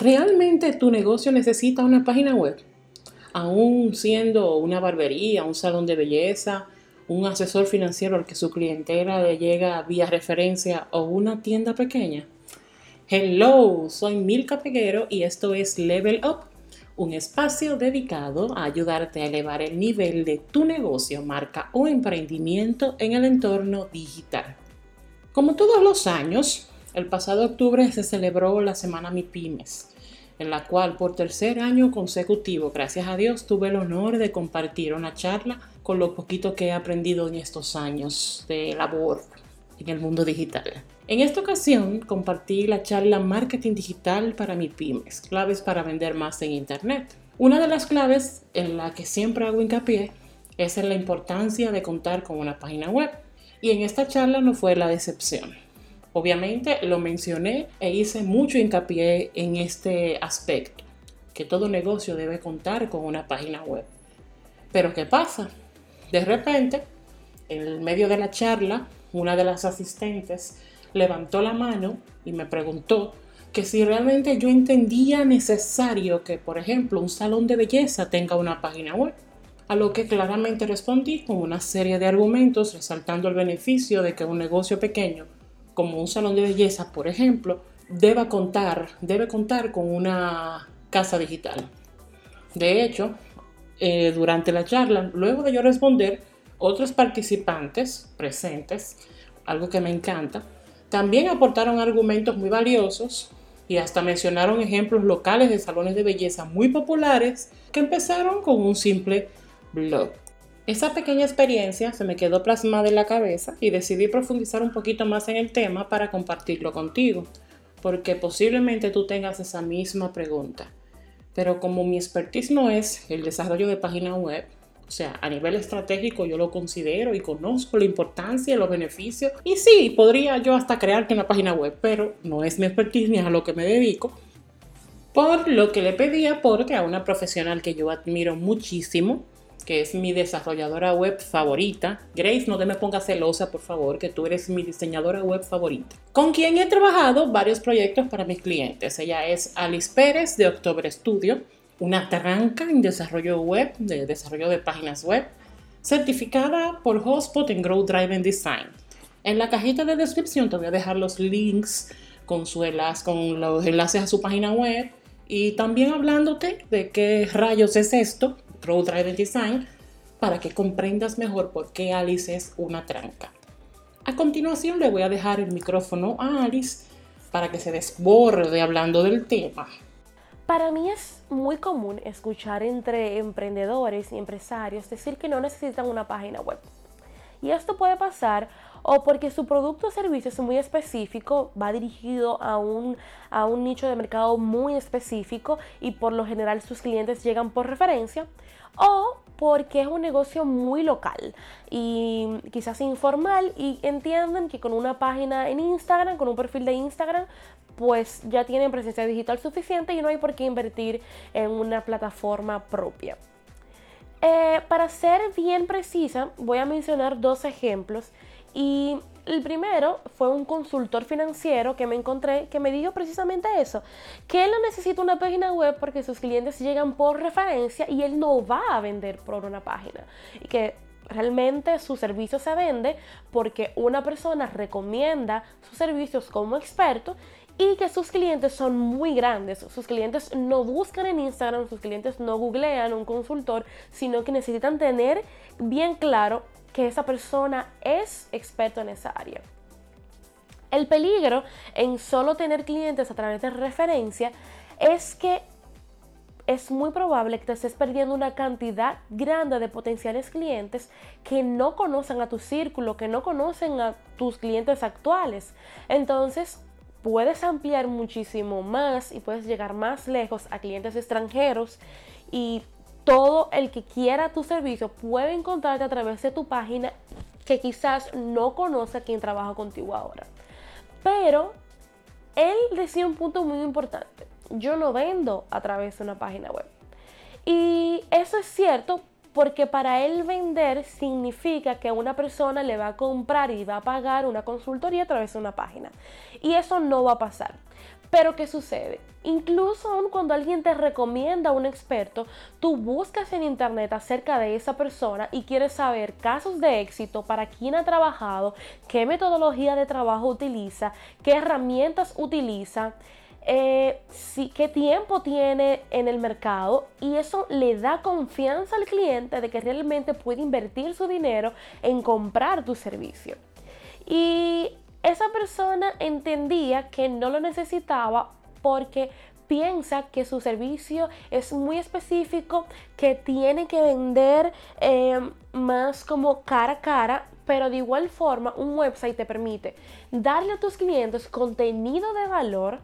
¿Realmente tu negocio necesita una página web? Aún siendo una barbería, un salón de belleza, un asesor financiero al que su clientela le llega vía referencia o una tienda pequeña. Hello, soy Milka Peguero y esto es Level Up, un espacio dedicado a ayudarte a elevar el nivel de tu negocio, marca o emprendimiento en el entorno digital. Como todos los años, el pasado octubre se celebró la Semana Mi Pymes, en la cual por tercer año consecutivo, gracias a Dios, tuve el honor de compartir una charla con lo poquito que he aprendido en estos años de labor en el mundo digital. En esta ocasión compartí la charla Marketing Digital para Mi Pymes, claves para vender más en Internet. Una de las claves en la que siempre hago hincapié es en la importancia de contar con una página web. Y en esta charla no fue la decepción. Obviamente lo mencioné e hice mucho hincapié en este aspecto, que todo negocio debe contar con una página web. Pero ¿qué pasa? De repente, en medio de la charla, una de las asistentes levantó la mano y me preguntó que si realmente yo entendía necesario que, por ejemplo, un salón de belleza tenga una página web. A lo que claramente respondí con una serie de argumentos resaltando el beneficio de que un negocio pequeño como un salón de belleza, por ejemplo, deba contar, debe contar con una casa digital. De hecho, eh, durante la charla, luego de yo responder, otros participantes presentes, algo que me encanta, también aportaron argumentos muy valiosos y hasta mencionaron ejemplos locales de salones de belleza muy populares que empezaron con un simple blog. Esa pequeña experiencia se me quedó plasmada en la cabeza y decidí profundizar un poquito más en el tema para compartirlo contigo, porque posiblemente tú tengas esa misma pregunta. Pero como mi expertise no es el desarrollo de página web, o sea, a nivel estratégico yo lo considero y conozco la importancia y los beneficios. Y sí, podría yo hasta crearte una página web, pero no es mi expertise ni a lo que me dedico. Por lo que le pedía porque a una profesional que yo admiro muchísimo, que es mi desarrolladora web favorita. Grace, no te me pongas celosa, por favor, que tú eres mi diseñadora web favorita. Con quien he trabajado varios proyectos para mis clientes. Ella es Alice Pérez de October Studio, una tranca en desarrollo web, de desarrollo de páginas web, certificada por Hotspot en Growth Driven Design. En la cajita de descripción te voy a dejar los links con, su con los enlaces a su página web y también hablándote de qué rayos es esto Road Design para que comprendas mejor por qué Alice es una tranca. A continuación le voy a dejar el micrófono a Alice para que se desborde hablando del tema. Para mí es muy común escuchar entre emprendedores y empresarios decir que no necesitan una página web. Y esto puede pasar o porque su producto o servicio es muy específico, va dirigido a un, a un nicho de mercado muy específico y por lo general sus clientes llegan por referencia, o porque es un negocio muy local y quizás informal y entienden que con una página en Instagram, con un perfil de Instagram, pues ya tienen presencia digital suficiente y no hay por qué invertir en una plataforma propia. Eh, para ser bien precisa, voy a mencionar dos ejemplos y el primero fue un consultor financiero que me encontré que me dijo precisamente eso, que él no necesita una página web porque sus clientes llegan por referencia y él no va a vender por una página. Y que realmente su servicio se vende porque una persona recomienda sus servicios como experto y que sus clientes son muy grandes. Sus clientes no buscan en Instagram, sus clientes no googlean un consultor, sino que necesitan tener bien claro que esa persona es experto en esa área. El peligro en solo tener clientes a través de referencia es que es muy probable que te estés perdiendo una cantidad grande de potenciales clientes que no conocen a tu círculo, que no conocen a tus clientes actuales. Entonces, puedes ampliar muchísimo más y puedes llegar más lejos a clientes extranjeros y todo el que quiera tu servicio puede encontrarte a través de tu página que quizás no conoce a quien trabaja contigo ahora. Pero él decía un punto muy importante. Yo no vendo a través de una página web. Y eso es cierto porque para él vender significa que una persona le va a comprar y va a pagar una consultoría a través de una página. Y eso no va a pasar. Pero ¿qué sucede? Incluso aun cuando alguien te recomienda a un experto, tú buscas en internet acerca de esa persona y quieres saber casos de éxito, para quién ha trabajado, qué metodología de trabajo utiliza, qué herramientas utiliza, eh, qué tiempo tiene en el mercado y eso le da confianza al cliente de que realmente puede invertir su dinero en comprar tu servicio. Y esa persona entendía que no lo necesitaba porque piensa que su servicio es muy específico, que tiene que vender eh, más como cara a cara, pero de igual forma un website te permite darle a tus clientes contenido de valor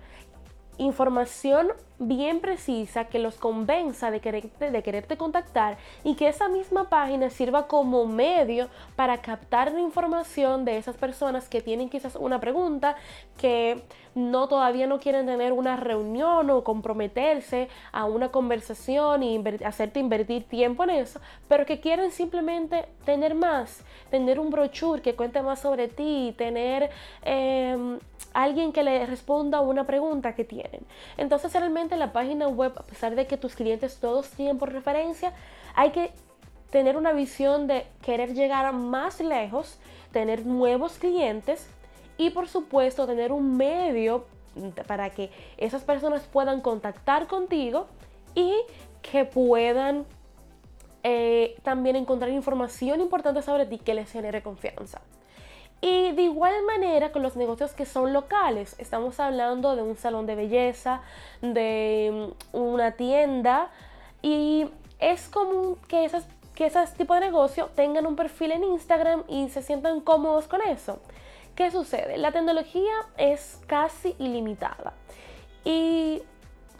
información bien precisa que los convenza de quererte, de quererte contactar y que esa misma página sirva como medio para captar la información de esas personas que tienen quizás una pregunta, que no todavía no quieren tener una reunión o comprometerse a una conversación y hacerte invertir tiempo en eso, pero que quieren simplemente tener más, tener un brochure que cuente más sobre ti, tener em, alguien que le responda una pregunta que tienen. Entonces realmente la página web, a pesar de que tus clientes todos tienen por referencia, hay que tener una visión de querer llegar más lejos, tener nuevos clientes y por supuesto tener un medio para que esas personas puedan contactar contigo y que puedan eh, también encontrar información importante sobre ti que les genere confianza. Y de igual manera con los negocios que son locales, estamos hablando de un salón de belleza, de mm, una tienda y es común que esas que ese tipo de negocio tengan un perfil en Instagram y se sientan cómodos con eso. ¿Qué sucede? La tecnología es casi ilimitada y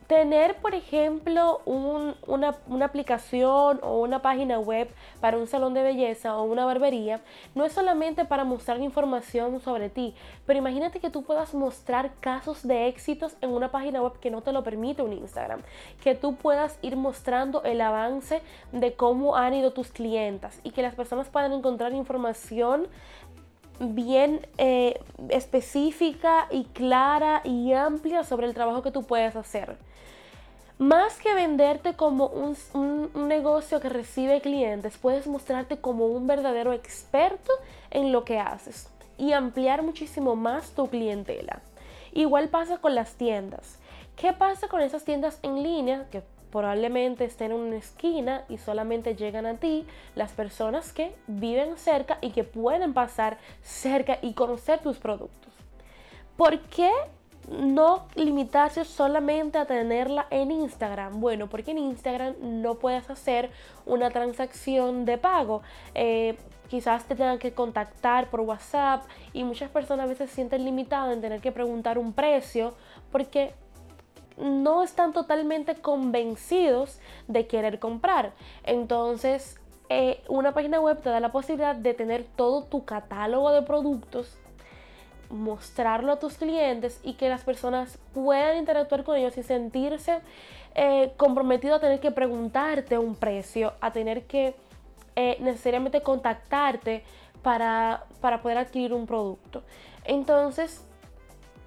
Tener, por ejemplo, una, aplicación o una página web para un salón de belleza o una barbería no es solamente para mostrar información sobre ti, pero imagínate que tú puedas mostrar casos de éxitos en una página web que no te lo permite un Instagram, que tú puedas ir mostrando el avance de cómo han ido tus clientas y que las personas puedan encontrar información bien eh, específica y clara y amplia sobre el trabajo que tú puedes hacer. Más que venderte como un, negocio que recibe clientes, puedes mostrarte como un verdadero experto en lo que haces y ampliar muchísimo más tu clientela. Igual pasa con las tiendas. ¿Qué pasa con esas tiendas en línea que probablemente estén en una esquina y solamente llegan a ti las personas que viven cerca y que pueden pasar cerca y conocer tus productos? ¿Por qué no limitarse solamente a tenerla en Instagram. Bueno, porque en Instagram no puedes hacer una transacción de pago. Eh, quizás te tengan que contactar por WhatsApp y muchas personas a veces sienten limitadas en tener que preguntar un precio porque no están totalmente convencidos de querer comprar. Entonces, eh, una página web te da la posibilidad de tener todo tu catálogo de productos mostrarlo a tus clientes y que las personas puedan interactuar con ellos y sentirse eh, comprometido a tener que preguntarte un precio, a tener que eh, necesariamente contactarte para, para poder adquirir un producto. Entonces,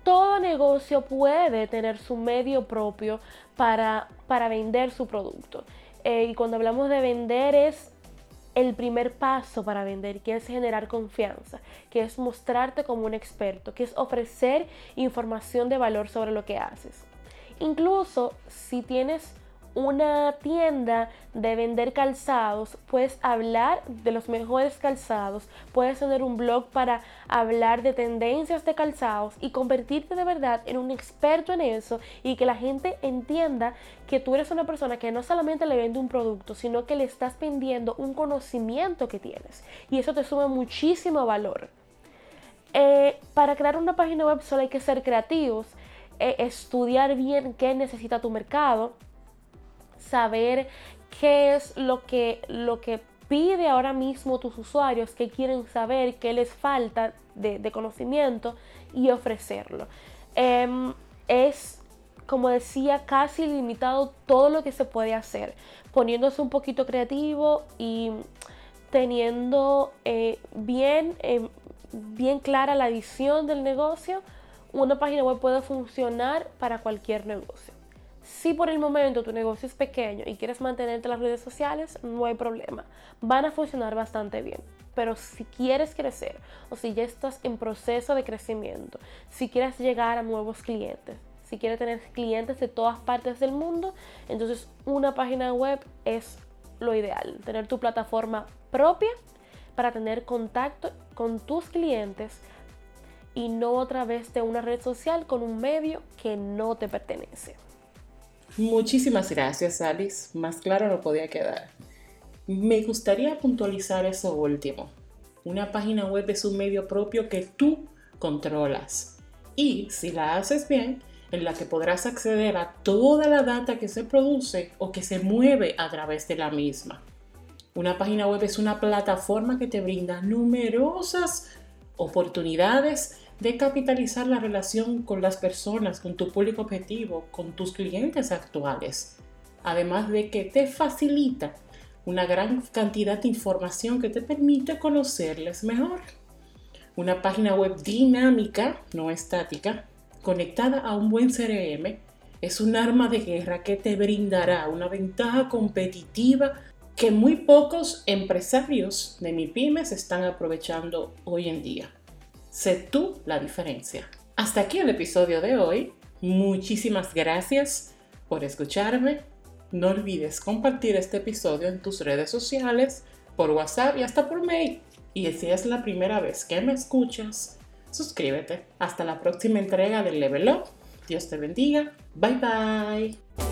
todo negocio puede tener su medio propio para, para vender su producto. Eh, y cuando hablamos de vender es el primer paso para vender, que es generar confianza, que es mostrarte como un experto, que es ofrecer información de valor sobre lo que haces. Incluso si tienes una tienda de vender calzados, puedes hablar de los mejores calzados, puedes tener un blog para hablar de tendencias de calzados y convertirte de verdad en un experto en eso y que la gente entienda que tú eres una persona que no solamente le vende un producto, sino que le estás vendiendo un conocimiento que tienes y eso te suma muchísimo valor. Eh, para crear una página web solo hay que ser creativos, eh, estudiar bien qué necesita tu mercado, saber qué es lo que, lo que pide ahora mismo tus usuarios, qué quieren saber, qué les falta de, conocimiento y ofrecerlo. Em, es, como decía, casi limitado todo lo que se puede hacer, poniéndose un poquito creativo y teniendo eh, bien, em, bien clara la visión del negocio una página web puede funcionar para cualquier negocio. Si por el momento tu negocio es pequeño y quieres mantenerte en las redes sociales, no hay problema. Van a funcionar bastante bien. Pero si quieres crecer o si ya estás en proceso de crecimiento, si quieres llegar a nuevos clientes, si quieres tener clientes de todas partes del mundo, entonces una página web es lo ideal. Tener tu plataforma propia para tener contacto con tus clientes y no a través de una red social con un medio que no te pertenece. Muchísimas gracias, Alice. Más claro no podía quedar. Me gustaría puntualizar eso último. Una página web es un medio propio que tú controlas. Y si la haces bien, en la que podrás acceder a toda la data que se produce o que se mueve a través de la misma. Una página web es una plataforma que te brinda numerosas oportunidades de capitalizar la relación con las personas, con tu público objetivo, con tus clientes actuales. Además de que te facilita una gran cantidad de información que te permite conocerles mejor. Una página web dinámica, no estática, conectada a un buen CRM, es un arma de guerra que te brindará una ventaja competitiva que muy pocos empresarios de mi pymes están aprovechando hoy en día. Sé tú la diferencia. Hasta aquí el episodio de hoy. Muchísimas gracias por escucharme. No olvides compartir este episodio en tus redes sociales, por WhatsApp y hasta por mail. Y si es la primera vez que me escuchas, suscríbete. Hasta la próxima entrega del Level Up. Dios te bendiga. Bye bye.